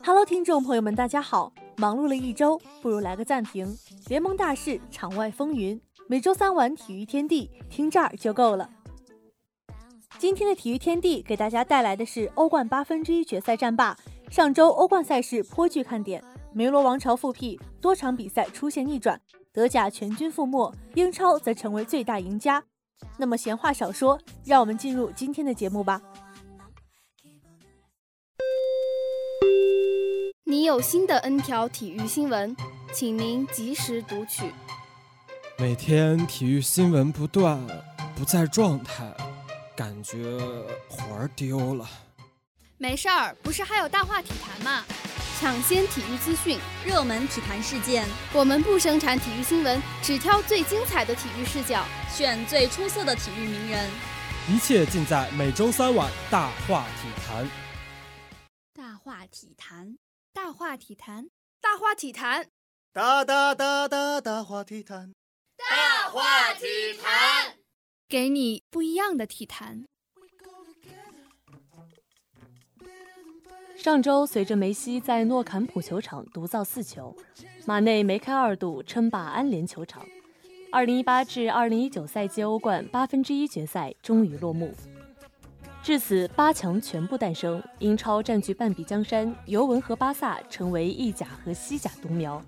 Hello，听众朋友们，大家好！忙碌了一周，不如来个暂停。联盟大事，场外风云，每周三晚体育天地，听这儿就够了。今天的体育天地给大家带来的是欧冠八分之一决赛战罢。上周欧冠赛事颇具看点，梅罗王朝复辟，多场比赛出现逆转，德甲全军覆没，英超则成为最大赢家。那么闲话少说，让我们进入今天的节目吧。你有新的 N 条体育新闻，请您及时读取。每天体育新闻不断，不在状态，感觉魂儿丢了。没事儿，不是还有大话体坛吗？抢先体育资讯，热门体坛事件，我们不生产体育新闻，只挑最精彩的体育视角，选最出色的体育名人。一切尽在每周三晚大话体坛。大话体坛。大话体坛，大话体坛，大大大大大话体坛，大话体坛，给你不一样的体坛。上周，随着梅西在诺坎普球场独造四球，马内梅开二度称霸安联球场。二零一八至二零一九赛季欧冠八分之一决赛终于落幕。至此，八强全部诞生，英超占据半壁江山，尤文和巴萨成为意甲和西甲独苗。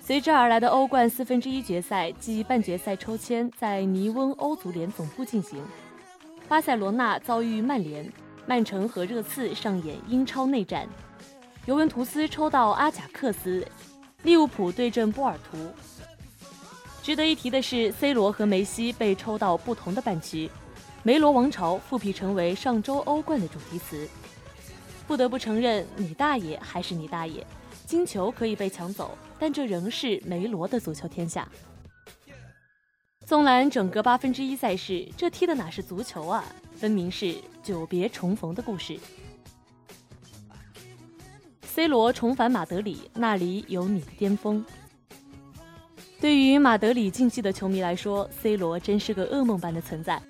随之而来的欧冠四分之一决赛及半决赛抽签在尼翁欧足联总部进行，巴塞罗那遭遇曼联，曼城和热刺上演英超内战，尤文图斯抽到阿贾克斯，利物浦对阵波尔图。值得一提的是，C 罗和梅西被抽到不同的半区。梅罗王朝复辟成为上周欧冠的主题词。不得不承认，你大爷还是你大爷，金球可以被抢走，但这仍是梅罗的足球天下。纵览整个八分之一赛事，这踢的哪是足球啊，分明是久别重逢的故事。C 罗重返马德里，那里有你的巅峰。对于马德里竞技的球迷来说，C 罗真是个噩梦般的存在。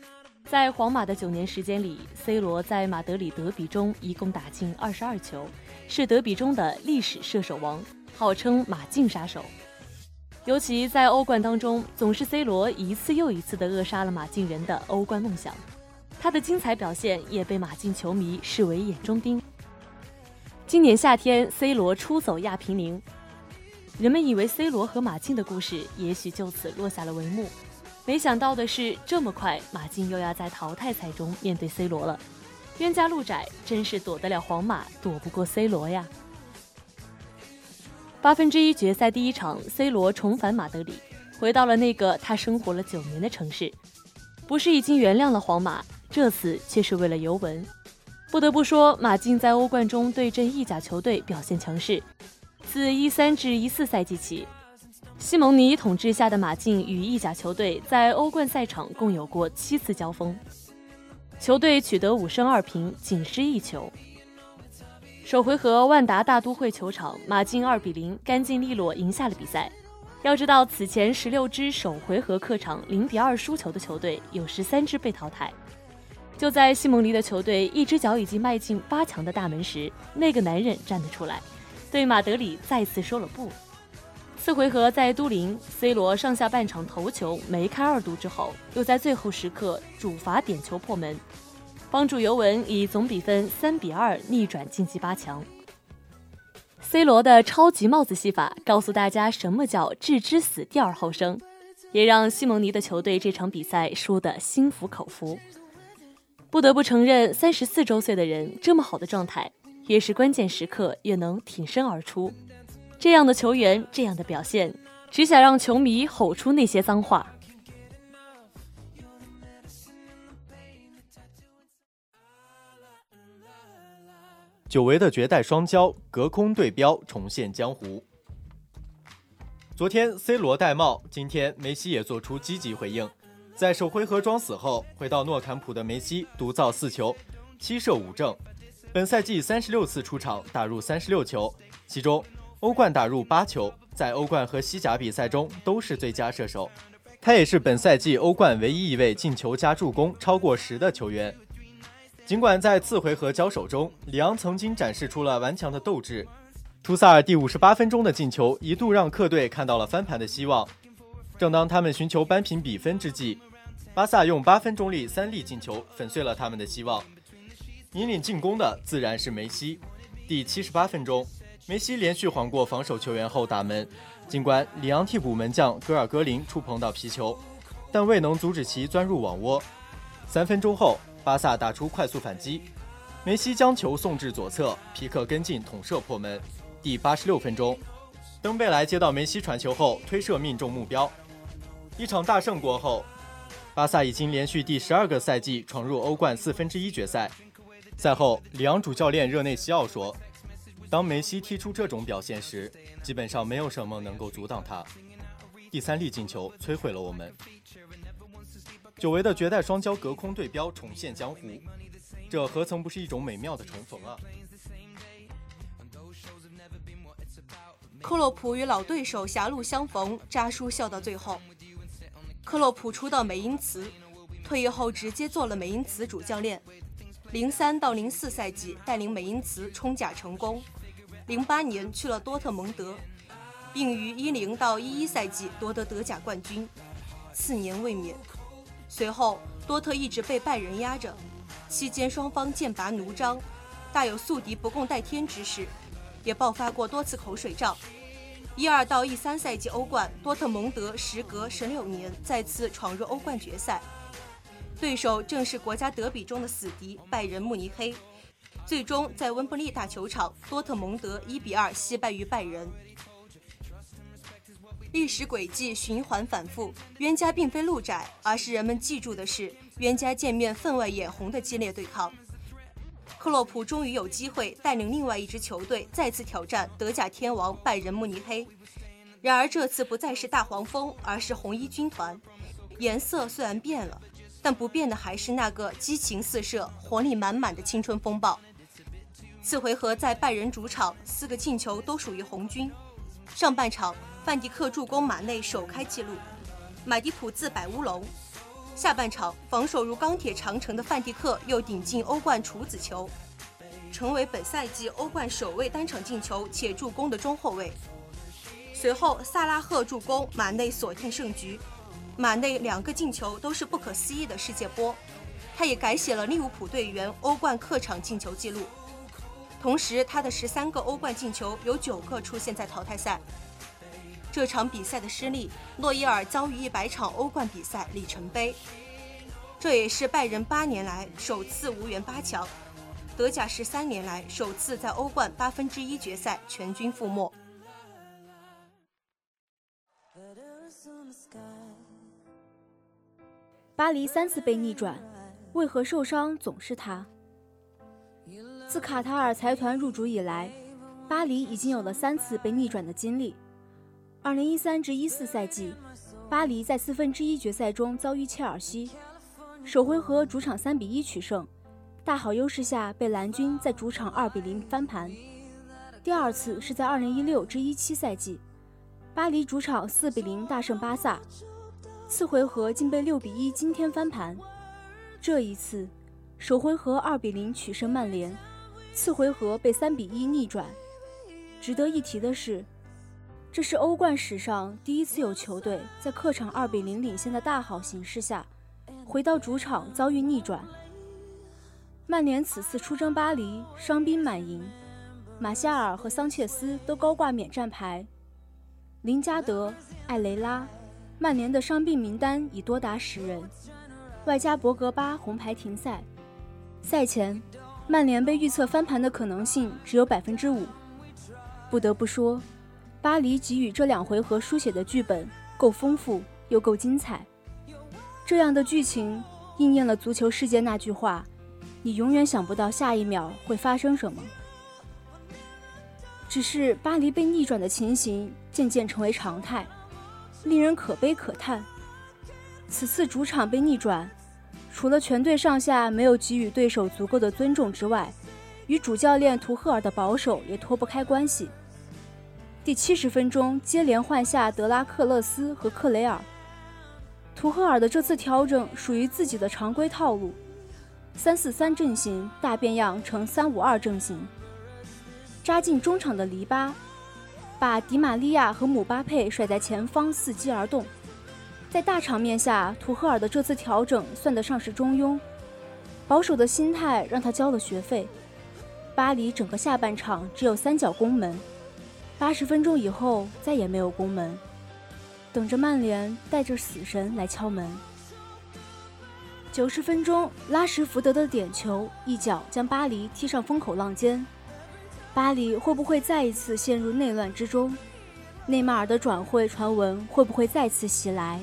在皇马的九年时间里，C 罗在马德里德比中一共打进二十二球，是德比中的历史射手王，号称“马竞杀手”。尤其在欧冠当中，总是 C 罗一次又一次地扼杀了马竞人的欧冠梦想。他的精彩表现也被马竞球迷视为眼中钉。今年夏天，C 罗出走亚平宁，人们以为 C 罗和马竞的故事也许就此落下了帷幕。没想到的是，这么快，马竞又要在淘汰赛中面对 C 罗了。冤家路窄，真是躲得了皇马，躲不过 C 罗呀。八分之一决赛第一场，C 罗重返马德里，回到了那个他生活了九年的城市。不是已经原谅了皇马，这次却是为了尤文。不得不说，马竞在欧冠中对阵意甲球队表现强势。自一三至一四赛季起。西蒙尼统治下的马竞与意甲球队在欧冠赛场共有过七次交锋，球队取得五胜二平，仅失一球。首回合万达大都会球场，马竞二比零干净利落赢下了比赛。要知道，此前十六支首回合客场零比二输球的球队有十三支被淘汰。就在西蒙尼的球队一只脚已经迈进八强的大门时，那个男人站了出来，对马德里再次说了不。四回合在都灵，C 罗上下半场头球梅开二度之后，又在最后时刻主罚点球破门，帮助尤文以总比分三比二逆转晋级八强。C 罗的超级帽子戏法告诉大家什么叫置之死地而后生，也让西蒙尼的球队这场比赛输得心服口服。不得不承认，三十四周岁的人这么好的状态，越是关键时刻越能挺身而出。这样的球员，这样的表现，只想让球迷吼出那些脏话。久违的绝代双骄，隔空对标重现江湖。昨天 C 罗戴帽，今天梅西也做出积极回应。在首回合装死后，回到诺坎普的梅西独造四球，七射五正，本赛季三十六次出场，打入三十六球，其中。欧冠打入八球，在欧冠和西甲比赛中都是最佳射手。他也是本赛季欧冠唯一一位进球加助攻超过十的球员。尽管在次回合交手中，里昂曾经展示出了顽强的斗志，图萨尔第五十八分钟的进球一度让客队看到了翻盘的希望。正当他们寻求扳平比分之际，巴萨用八分钟里三粒进球粉碎了他们的希望。引领进攻的自然是梅西。第七十八分钟，梅西连续晃过防守球员后打门，尽管里昂替补门将格尔戈林触碰到皮球，但未能阻止其钻入网窝。三分钟后，巴萨打出快速反击，梅西将球送至左侧，皮克跟进捅射破门。第八十六分钟，登贝莱接到梅西传球后推射命中目标。一场大胜过后，巴萨已经连续第十二个赛季闯入欧冠四分之一决赛。赛后，里昂主教练热内西奥说：“当梅西踢出这种表现时，基本上没有什么能够阻挡他。第三粒进球摧毁了我们。久违的绝代双骄隔空对标重现江湖，这何曾不是一种美妙的重逢啊！”克洛普与老对手狭路相逢，扎叔笑到最后。克洛普出道美因茨，退役后直接做了美因茨主教练。零三到零四赛季带领美因茨冲甲成功，零八年去了多特蒙德，并于一零到一一赛季夺得德甲冠军，次年卫冕。随后多特一直被拜仁压着，期间双方剑拔弩张，大有宿敌不共戴天之势，也爆发过多次口水仗。一二到一三赛季欧冠，多特蒙德时隔十六年再次闯入欧冠决赛。对手正是国家德比中的死敌拜仁慕尼黑，最终在温布利大球场，多特蒙德一比二惜败于拜仁。历史轨迹循环反复，冤家并非路窄，而是人们记住的是冤家见面分外眼红的激烈对抗。克洛普终于有机会带领另外一支球队再次挑战德甲天王拜仁慕尼黑，然而这次不再是大黄蜂，而是红衣军团，颜色虽然变了。但不变的还是那个激情四射、活力满满的青春风暴。次回合在拜仁主场，四个进球都属于红军。上半场，范迪克助攻马内首开纪录，马蒂普自摆乌龙。下半场，防守如钢铁长城的范迪克又顶进欧冠处子球，成为本赛季欧冠首位单场进球且助攻的中后卫。随后，萨拉赫助攻，马内锁定胜局。马内两个进球都是不可思议的世界波，他也改写了利物浦队员欧冠客场进球纪录。同时，他的十三个欧冠进球有九个出现在淘汰赛。这场比赛的失利，诺伊尔遭遇一百场欧冠比赛里程碑。这也是拜仁八年来首次无缘八强，德甲十三年来首次在欧冠八分之一决赛全军覆没。巴黎三次被逆转，为何受伤总是他？自卡塔尔财团入主以来，巴黎已经有了三次被逆转的经历。二零一三至一四赛季，巴黎在四分之一决赛中遭遇切尔西，首回合主场三比一取胜，大好优势下被蓝军在主场二比零翻盘。第二次是在二零一六至一七赛季，巴黎主场四比零大胜巴萨。次回合竟被六比一惊天翻盘，这一次，首回合二比零取胜曼联，次回合被三比一逆转。值得一提的是，这是欧冠史上第一次有球队在客场二比零领先的大好形势下，回到主场遭遇逆转。曼联此次出征巴黎，伤兵满营，马夏尔和桑切斯都高挂免战牌，林加德、艾雷拉。曼联的伤病名单已多达十人，外加博格巴红牌停赛。赛前，曼联被预测翻盘的可能性只有百分之五。不得不说，巴黎给予这两回合书写的剧本够丰富又够精彩。这样的剧情应验了足球世界那句话：“你永远想不到下一秒会发生什么。”只是巴黎被逆转的情形渐渐成为常态。令人可悲可叹。此次主场被逆转，除了全队上下没有给予对手足够的尊重之外，与主教练图赫尔的保守也脱不开关系。第七十分钟，接连换下德拉克勒斯和克雷尔。图赫尔的这次调整属于自己的常规套路，三四三阵型大变样成三五二阵型，扎进中场的黎巴，把迪玛利亚和姆巴佩甩在前方伺机而动。在大场面下，图赫尔的这次调整算得上是中庸，保守的心态让他交了学费。巴黎整个下半场只有三脚攻门，八十分钟以后再也没有攻门，等着曼联带着死神来敲门。九十分钟，拉什福德的点球一脚将巴黎踢上风口浪尖，巴黎会不会再一次陷入内乱之中？内马尔的转会传闻会不会再次袭来？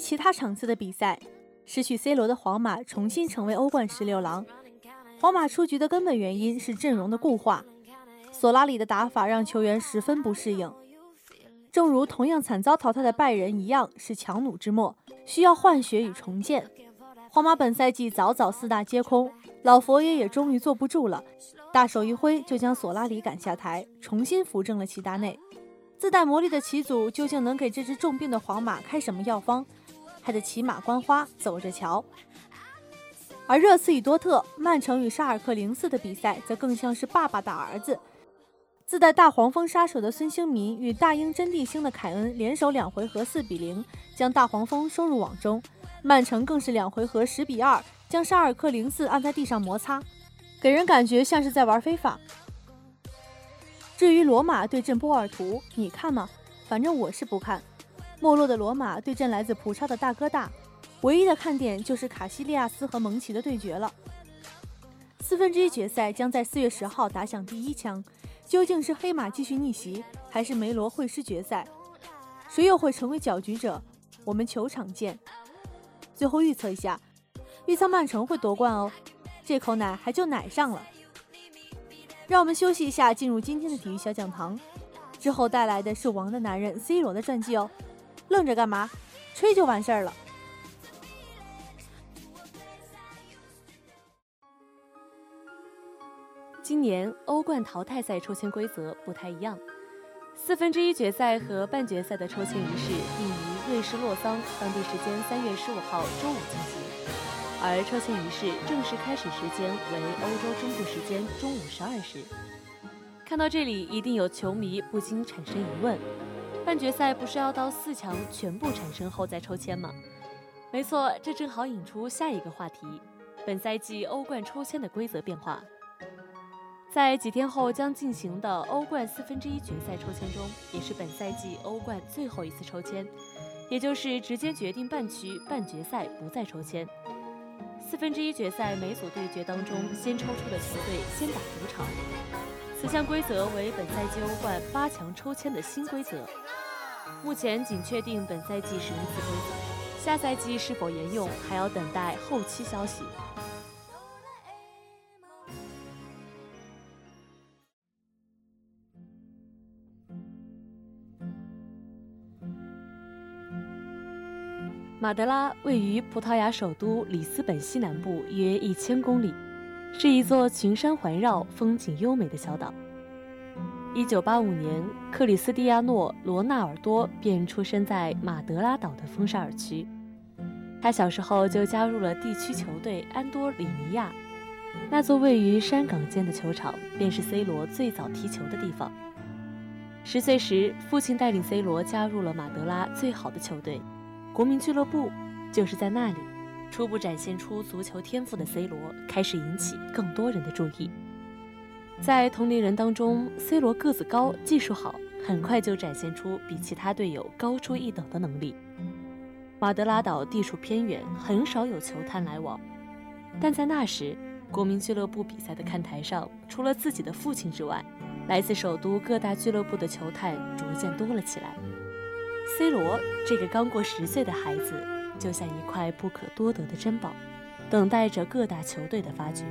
其他场次的比赛，失去 C 罗的皇马重新成为欧冠十六郎。皇马出局的根本原因是阵容的固化，索拉里的打法让球员十分不适应。正如同样惨遭淘汰的拜仁一样，是强弩之末，需要换血与重建。皇马本赛季早早四大皆空，老佛爷也终于坐不住了，大手一挥就将索拉里赶下台，重新扶正了齐达内。自带魔力的齐祖究竟能给这支重病的皇马开什么药方？还得骑马观花，走着瞧。而热刺与多特、曼城与沙尔克零四的比赛，则更像是爸爸打儿子。自带大黄蜂杀手的孙兴民与大英真地星的凯恩联手两回合四比零将大黄蜂收入网中，曼城更是两回合十比二将沙尔克零四按在地上摩擦，给人感觉像是在玩非法。至于罗马对阵波尔图，你看吗？反正我是不看。没落的罗马对阵来自葡超的大哥大，唯一的看点就是卡西利亚斯和蒙奇的对决了。四分之一决赛将在四月十号打响第一枪，究竟是黑马继续逆袭，还是梅罗会师决赛？谁又会成为搅局者？我们球场见。最后预测一下，预测曼城会夺冠哦，这口奶还就奶上了。让我们休息一下，进入今天的体育小讲堂。之后带来的是王的男人 C 罗的传记哦。愣着干嘛？吹就完事儿了。今年欧冠淘汰赛抽签规则不太一样，四分之一决赛和半决赛的抽签仪式定于瑞士洛桑当地时间三月十五号周五进行，而抽签仪式正式开始时间为欧洲中部时间中午十二时。看到这里，一定有球迷不禁产生疑问。半决赛不是要到四强全部产生后再抽签吗？没错，这正好引出下一个话题：本赛季欧冠抽签的规则变化。在几天后将进行的欧冠四分之一决赛抽签中，也是本赛季欧冠最后一次抽签，也就是直接决定半区半决赛不再抽签。四分之一决赛每组对决当中，先抽出的球队先打主场。此项规则为本赛季欧冠八强抽签的新规则，目前仅确定本赛季使用此规则，下赛季是否沿用还要等待后期消息。马德拉位于葡萄牙首都里斯本西南部约一千公里。是一座群山环绕、风景优美的小岛。一九八五年，克里斯蒂亚诺·罗纳尔多便出生在马德拉岛的风沙尔区。他小时候就加入了地区球队安多里尼亚，那座位于山岗间的球场便是 C 罗最早踢球的地方。十岁时，父亲带领 C 罗加入了马德拉最好的球队——国民俱乐部，就是在那里。初步展现出足球天赋的 C 罗开始引起更多人的注意。在同龄人当中，C 罗个子高，技术好，很快就展现出比其他队友高出一等的能力。马德拉岛地处偏远，很少有球探来往，但在那时，国民俱乐部比赛的看台上，除了自己的父亲之外，来自首都各大俱乐部的球探逐渐多了起来。C 罗这个刚过十岁的孩子。就像一块不可多得的珍宝，等待着各大球队的发掘。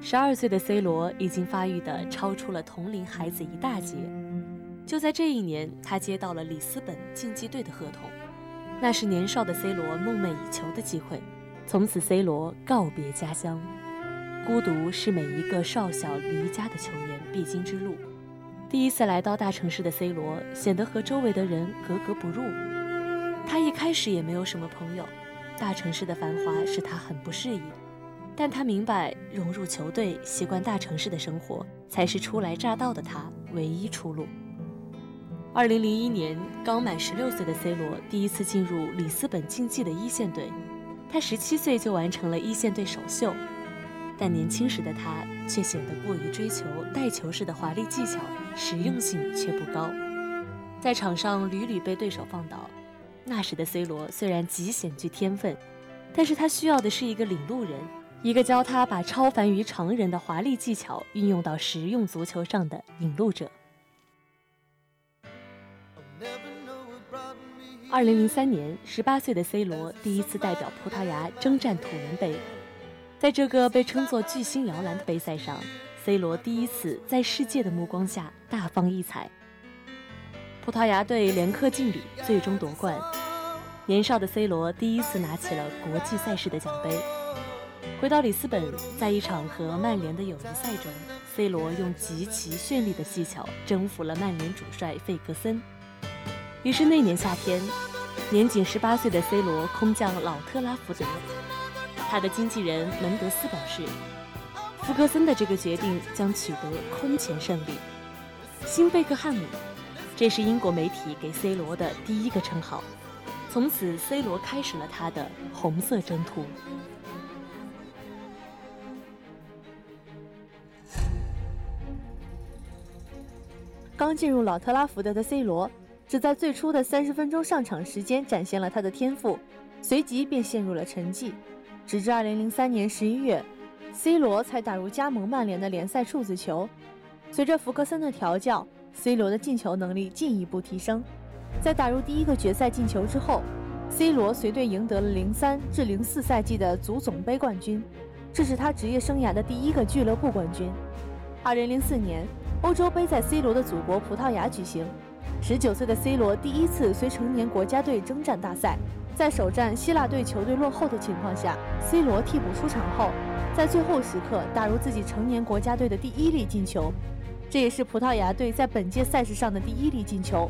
十二岁的 C 罗已经发育的超出了同龄孩子一大截。就在这一年，他接到了里斯本竞技队的合同，那是年少的 C 罗梦寐以求的机会。从此，C 罗告别家乡，孤独是每一个少小离家的球员必经之路。第一次来到大城市的 C 罗显得和周围的人格格不入。他一开始也没有什么朋友，大城市的繁华使他很不适应。但他明白，融入球队、习惯大城市的生活，才是初来乍到的他唯一出路。二零零一年，刚满十六岁的 C 罗第一次进入里斯本竞技的一线队，他十七岁就完成了一线队首秀。但年轻时的他却显得过于追求带球式的华丽技巧，实用性却不高，在场上屡屡被对手放倒。那时的 C 罗虽然极显具天分，但是他需要的是一个领路人，一个教他把超凡于常人的华丽技巧运用到实用足球上的引路者。二零零三年，十八岁的 C 罗第一次代表葡萄牙征战土伦杯，在这个被称作巨星摇篮的杯赛上，C 罗第一次在世界的目光下大放异彩。葡萄牙队连克劲旅，最终夺冠。年少的 C 罗第一次拿起了国际赛事的奖杯。回到里斯本，在一场和曼联的友谊赛中，C 罗用极其绚丽的技巧征服了曼联主帅费格森。于是那年夏天，年仅十八岁的 C 罗空降老特拉福德。他的经纪人门德斯表示，福格森的这个决定将取得空前胜利。新贝克汉姆，这是英国媒体给 C 罗的第一个称号。从此，C 罗开始了他的红色征途。刚进入老特拉福德的 C 罗。只在最初的三十分钟上场时间展现了他的天赋，随即便陷入了沉寂。直至二零零三年十一月，C 罗才打入加盟曼联的联赛处子球。随着福克森的调教，C 罗的进球能力进一步提升。在打入第一个决赛进球之后，C 罗随队赢得了零三至零四赛季的足总杯冠军，这是他职业生涯的第一个俱乐部冠军。二零零四年，欧洲杯在 C 罗的祖国葡萄牙举行。十九岁的 C 罗第一次随成年国家队征战大赛，在首战希腊队球队落后的情况下，C 罗替补出场后，在最后时刻打入自己成年国家队的第一粒进球，这也是葡萄牙队在本届赛事上的第一粒进球。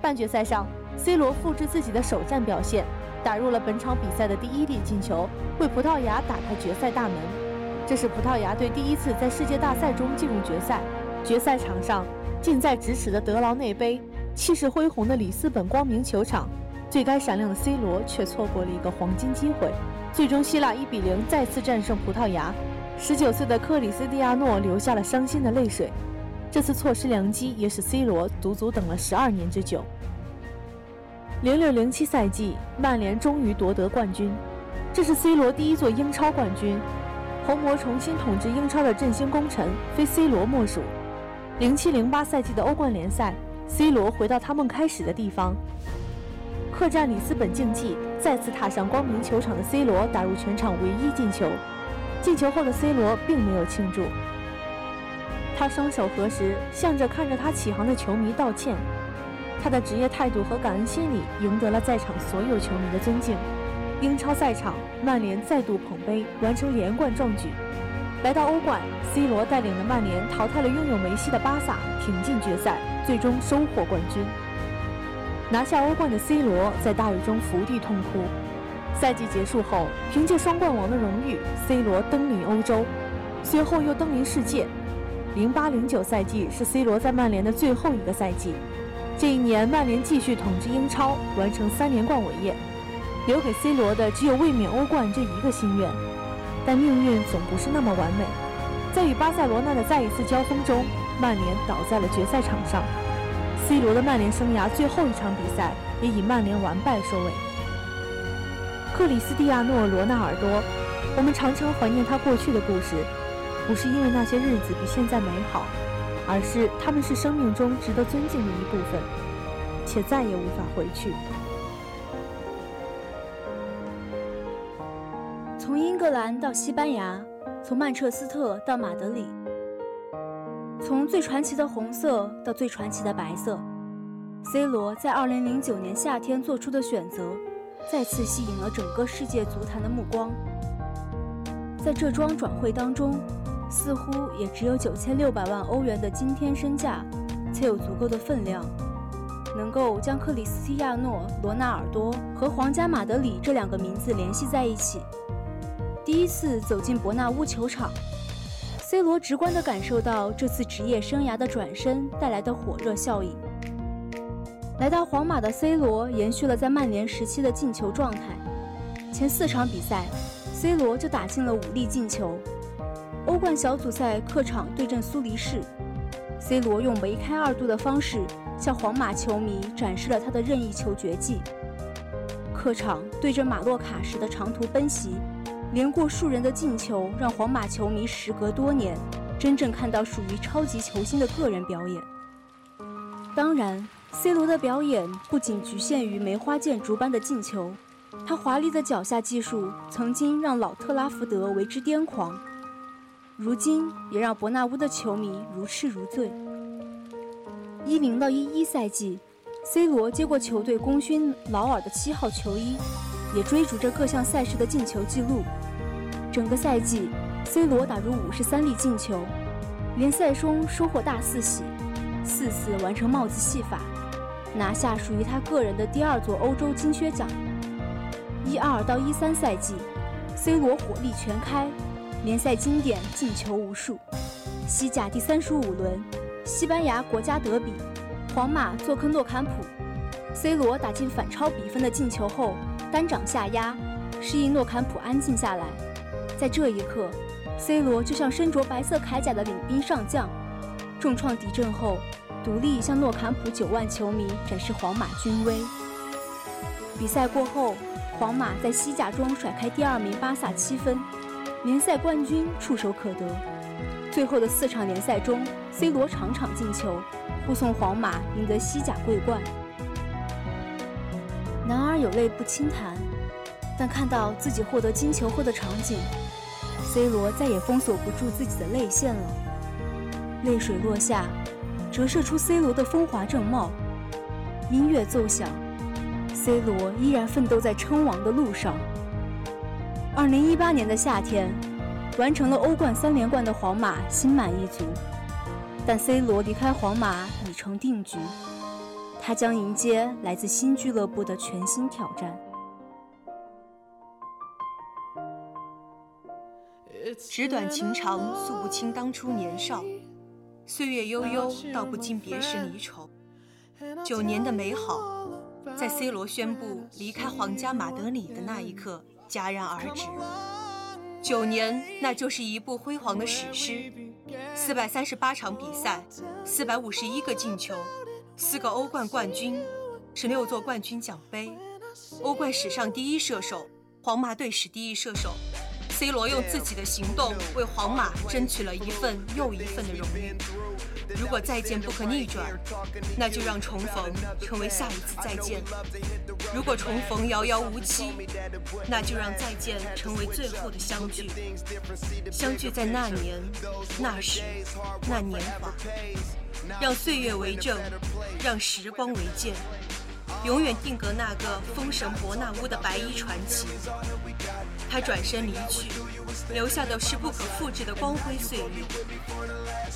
半决赛上，C 罗复制自己的首战表现，打入了本场比赛的第一粒进球，为葡萄牙打开决赛大门。这是葡萄牙队第一次在世界大赛中进入决赛。决赛场上，近在咫尺的德劳内杯。气势恢宏的里斯本光明球场，最该闪亮的 C 罗却错过了一个黄金机会。最终，希腊1比0再次战胜葡萄牙。19岁的克里斯蒂亚诺流下了伤心的泪水。这次错失良机，也使 C 罗足足等了12年之久。0607赛季，曼联终于夺得冠军，这是 C 罗第一座英超冠军。红魔重新统治英超的振兴功臣，非 C 罗莫属。0708赛季的欧冠联赛。C 罗回到他们开始的地方，客战里斯本竞技，再次踏上光明球场的 C 罗打入全场唯一进球。进球后的 C 罗并没有庆祝，他双手合十，向着看着他起航的球迷道歉。他的职业态度和感恩心理赢得了在场所有球迷的尊敬。英超赛场，曼联再度捧杯，完成连冠壮举。来到欧冠，C 罗带领的曼联淘汰了拥有梅西的巴萨，挺进决赛，最终收获冠军。拿下欧冠的 C 罗在大雨中伏地痛哭。赛季结束后，凭借双冠王的荣誉，C 罗登临欧洲，随后又登临世界。零八零九赛季是 C 罗在曼联的最后一个赛季。这一年，曼联继续统治英超，完成三连冠伟业，留给 C 罗的只有卫冕欧冠这一个心愿。但命运总不是那么完美，在与巴塞罗那的再一次交锋中，曼联倒在了决赛场上。C 罗的曼联生涯最后一场比赛也以曼联完败收尾。克里斯蒂亚诺·罗纳尔多，我们常常怀念他过去的故事，不是因为那些日子比现在美好，而是他们是生命中值得尊敬的一部分，且再也无法回去。从英格兰到西班牙，从曼彻斯特到马德里，从最传奇的红色到最传奇的白色，C 罗在2009年夏天做出的选择，再次吸引了整个世界足坛的目光。在这桩转会当中，似乎也只有9600万欧元的惊天身价，才有足够的分量，能够将克里斯蒂亚诺·罗纳尔多和皇家马德里这两个名字联系在一起。第一次走进伯纳乌球场，C 罗直观地感受到这次职业生涯的转身带来的火热效应。来到皇马的 C 罗延续了在曼联时期的进球状态，前四场比赛，C 罗就打进了五粒进球。欧冠小组赛客场对阵苏黎世，C 罗用梅开二度的方式向皇马球迷展示了他的任意球绝技。客场对阵马洛卡时的长途奔袭。连过数人的进球，让皇马球迷时隔多年真正看到属于超级球星的个人表演。当然，C 罗的表演不仅局限于梅花剑竹般的进球，他华丽的脚下技术曾经让老特拉福德为之癫狂，如今也让伯纳乌的球迷如痴如醉。一零到一一赛季，C 罗接过球队功勋劳尔的七号球衣。也追逐着各项赛事的进球纪录。整个赛季，C 罗打入五十三粒进球，联赛中收获大四喜，四次完成帽子戏法，拿下属于他个人的第二座欧洲金靴奖。一二到一三赛季，C 罗火力全开，联赛经典进球无数。西甲第三十五轮，西班牙国家德比，皇马做客诺坎普，C 罗打进反超比分的进球后。单掌下压，示意诺坎普安静下来。在这一刻，C 罗就像身着白色铠甲的领兵上将，重创敌阵后，独立向诺坎普九万球迷展示皇马军威。比赛过后，皇马在西甲中甩开第二名巴萨七分，联赛冠军触手可得。最后的四场联赛中，C 罗场场进球，护送皇马赢得西甲桂冠。男儿有泪不轻弹，但看到自己获得金球后的场景，C 罗再也封锁不住自己的泪腺了。泪水落下，折射出 C 罗的风华正茂。音乐奏响，C 罗依然奋斗在称王的路上。二零一八年的夏天，完成了欧冠三连冠的皇马心满意足，但 C 罗离开皇马已成定局。他将迎接来自新俱乐部的全新挑战。纸短情长，诉不清当初年少；岁月悠悠，道不尽别时离愁。九年的美好，在 C 罗宣布离开皇家马德里的那一刻戛然而止。九年，那就是一部辉煌的史诗：四百三十八场比赛，四百五十一个进球。四个欧冠冠军，十六座冠军奖杯，欧冠史上第一射手，皇马队史第一射手，C 罗用自己的行动为皇马争取了一份又一份的荣誉。如果再见不可逆转，那就让重逢成为下一次再见；如果重逢遥遥无期，那就让再见成为最后的相聚。相聚在那年、那时、那年华。让岁月为证，让时光为鉴，永远定格那个封神伯纳乌的白衣传奇。他转身离去，留下的是不可复制的光辉岁月。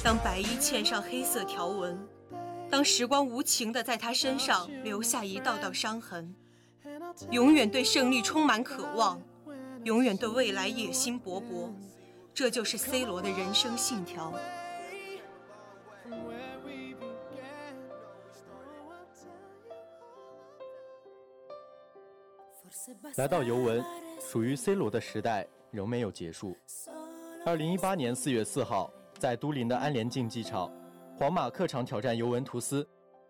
当白衣嵌上黑色条纹，当时光无情地在他身上留下一道道伤痕，永远对胜利充满渴望，永远对未来野心勃勃。这就是 C 罗的人生信条。来到尤文，属于 C 罗的时代仍没有结束。二零一八年四月四号，在都灵的安联竞技场，皇马客场挑战尤文图斯。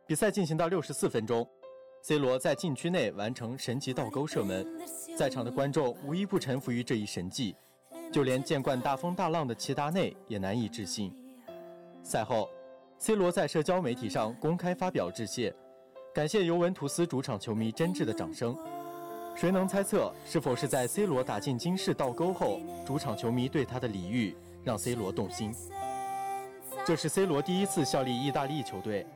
比赛进行到六十四分钟，C 罗在禁区内完成神级倒钩射门，在场的观众无一不臣服于这一神迹，就连见惯大风大浪的齐达内也难以置信。赛后，C 罗在社交媒体上公开发表致谢，感谢尤文图斯主场球迷真挚的掌声。谁能猜测，是否是在 C 罗打进金氏倒钩后，主场球迷对他的礼遇让 C 罗动心？这是 C 罗第一次效力意大利球队，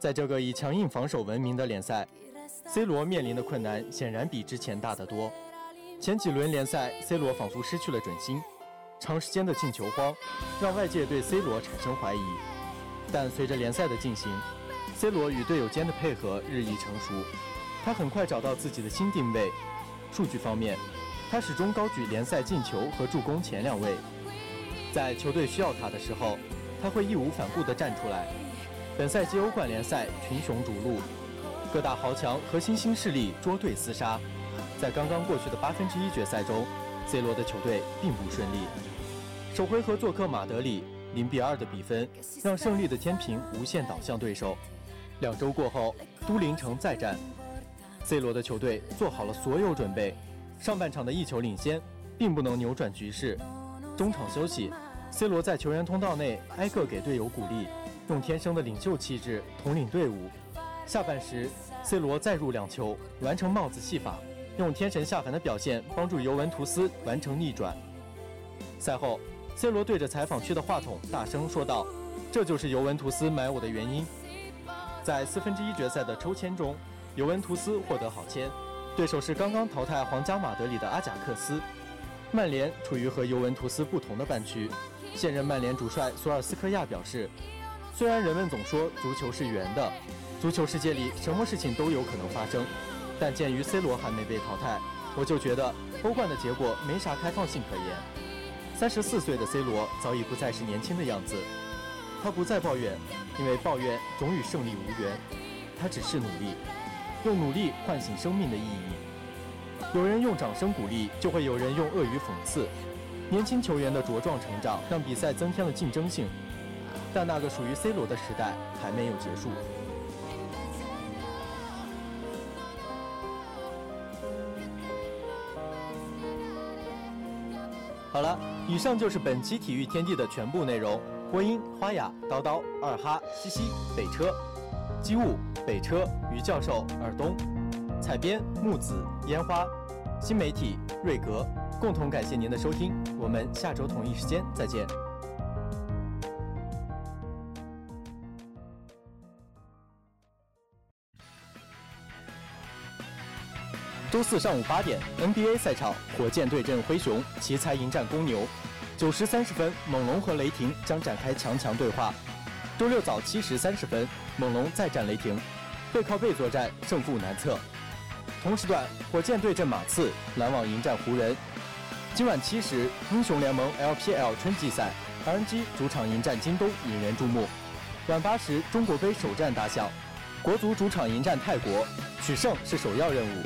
在这个以强硬防守闻名的联赛，C 罗面临的困难显然比之前大得多。前几轮联赛，C 罗仿佛失去了准心，长时间的进球荒让外界对 C 罗产生怀疑。但随着联赛的进行，C 罗与队友间的配合日益成熟，他很快找到自己的新定位。数据方面，他始终高举联赛进球和助攻前两位。在球队需要他的时候，他会义无反顾地站出来。本赛季欧冠联赛群雄逐鹿，各大豪强和新兴势力捉对厮杀。在刚刚过去的八分之一决赛中，C 罗的球队并不顺利。首回合做客马德里，零比二的比分让胜利的天平无限倒向对手。两周过后，都灵城再战，C 罗的球队做好了所有准备。上半场的一球领先，并不能扭转局势。中场休息，C 罗在球员通道内挨个给队友鼓励。用天生的领袖气质统领队伍。下半时，C 罗再入两球，完成帽子戏法，用天神下凡的表现帮助尤文图斯完成逆转。赛后，C 罗对着采访区的话筒大声说道：“这就是尤文图斯买我的原因。”在四分之一决赛的抽签中，尤文图斯获得好签，对手是刚刚淘汰皇家马德里的阿贾克斯。曼联处于和尤文图斯不同的半区，现任曼联主帅索尔斯克亚表示。虽然人们总说足球是圆的，足球世界里什么事情都有可能发生，但鉴于 C 罗还没被淘汰，我就觉得欧冠的结果没啥开放性可言。三十四岁的 C 罗早已不再是年轻的样子，他不再抱怨，因为抱怨总与胜利无缘。他只是努力，用努力唤醒生命的意义。有人用掌声鼓励，就会有人用恶语讽刺。年轻球员的茁壮成长，让比赛增添了竞争性。但那个属于 C 罗的时代还没有结束。好了，以上就是本期体育天地的全部内容。播音：花雅、叨叨、二哈、西西、北车、机务、北车、于教授、尔东、采编：木子、烟花、新媒体：瑞格。共同感谢您的收听，我们下周同一时间再见。周四上午八点，NBA 赛场，火箭对阵灰熊，奇才迎战公牛。九时三十分，猛龙和雷霆将展开强强对话。周六早七时三十分，猛龙再战雷霆，背靠背作战，胜负难测。同时段，火箭对阵马刺，篮网迎战湖人。今晚七时，英雄联盟 LPL 春季赛，RNG 主场迎战京东，引人注目。晚八时，中国杯首战打响，国足主场迎战泰国，取胜是首要任务。